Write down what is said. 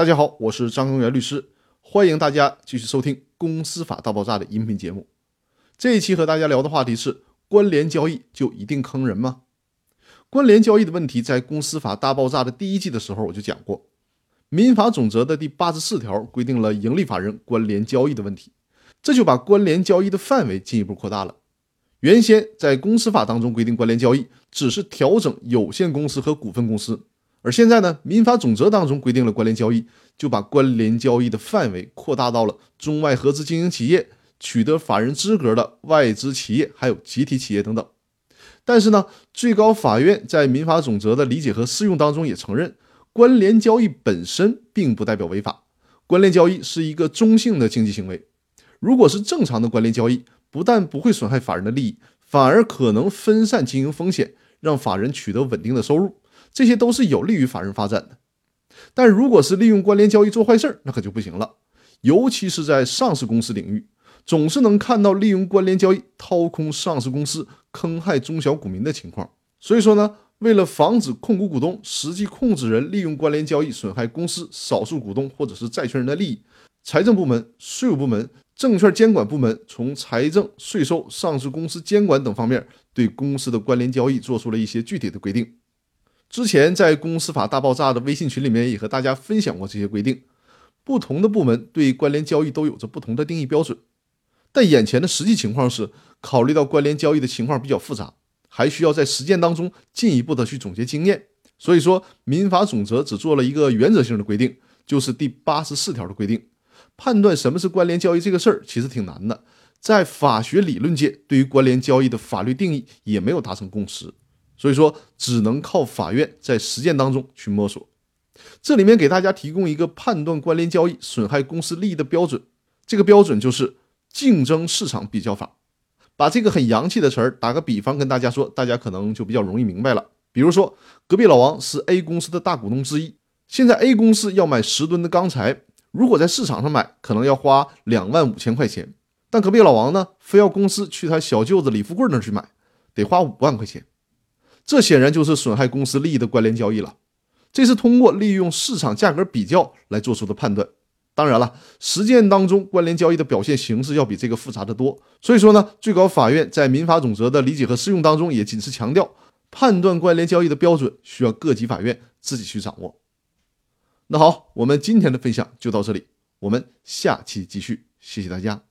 大家好，我是张根元律师，欢迎大家继续收听《公司法大爆炸》的音频节目。这一期和大家聊的话题是：关联交易就一定坑人吗？关联交易的问题，在《公司法大爆炸》的第一季的时候我就讲过。民法总则的第八十四条规定了盈利法人关联交易的问题，这就把关联交易的范围进一步扩大了。原先在公司法当中规定关联交易只是调整有限公司和股份公司。而现在呢，民法总则当中规定了关联交易，就把关联交易的范围扩大到了中外合资经营企业、取得法人资格的外资企业，还有集体企业等等。但是呢，最高法院在民法总则的理解和适用当中也承认，关联交易本身并不代表违法，关联交易是一个中性的经济行为。如果是正常的关联交易，不但不会损害法人的利益，反而可能分散经营风险，让法人取得稳定的收入。这些都是有利于法人发展的，但如果是利用关联交易做坏事儿，那可就不行了。尤其是在上市公司领域，总是能看到利用关联交易掏空上市公司、坑害中小股民的情况。所以说呢，为了防止控股股东、实际控制人利用关联交易损害公司少数股东或者是债权人的利益，财政部门、税务部门、证券监管部门从财政、税收、上市公司监管等方面，对公司的关联交易做出了一些具体的规定。之前在公司法大爆炸的微信群里面也和大家分享过这些规定，不同的部门对关联交易都有着不同的定义标准，但眼前的实际情况是，考虑到关联交易的情况比较复杂，还需要在实践当中进一步的去总结经验，所以说民法总则只做了一个原则性的规定，就是第八十四条的规定，判断什么是关联交易这个事儿其实挺难的，在法学理论界对于关联交易的法律定义也没有达成共识。所以说，只能靠法院在实践当中去摸索。这里面给大家提供一个判断关联交易损害公司利益的标准，这个标准就是竞争市场比较法。把这个很洋气的词儿打个比方跟大家说，大家可能就比较容易明白了。比如说，隔壁老王是 A 公司的大股东之一，现在 A 公司要买十吨的钢材，如果在市场上买，可能要花两万五千块钱，但隔壁老王呢，非要公司去他小舅子李富贵那儿去买，得花五万块钱。这显然就是损害公司利益的关联交易了。这是通过利用市场价格比较来做出的判断。当然了，实践当中关联交易的表现形式要比这个复杂的多。所以说呢，最高法院在民法总则的理解和适用当中也仅是强调，判断关联交易的标准需要各级法院自己去掌握。那好，我们今天的分享就到这里，我们下期继续，谢谢大家。